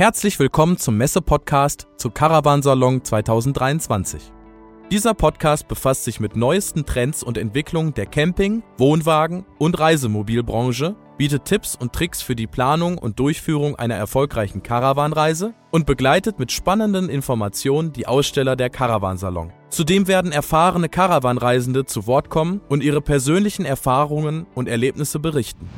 Herzlich willkommen zum Messe-Podcast zu Caravansalon 2023. Dieser Podcast befasst sich mit neuesten Trends und Entwicklungen der Camping-, Wohnwagen- und Reisemobilbranche, bietet Tipps und Tricks für die Planung und Durchführung einer erfolgreichen Caravanreise und begleitet mit spannenden Informationen die Aussteller der Caravansalon. Zudem werden erfahrene Caravanreisende zu Wort kommen und ihre persönlichen Erfahrungen und Erlebnisse berichten.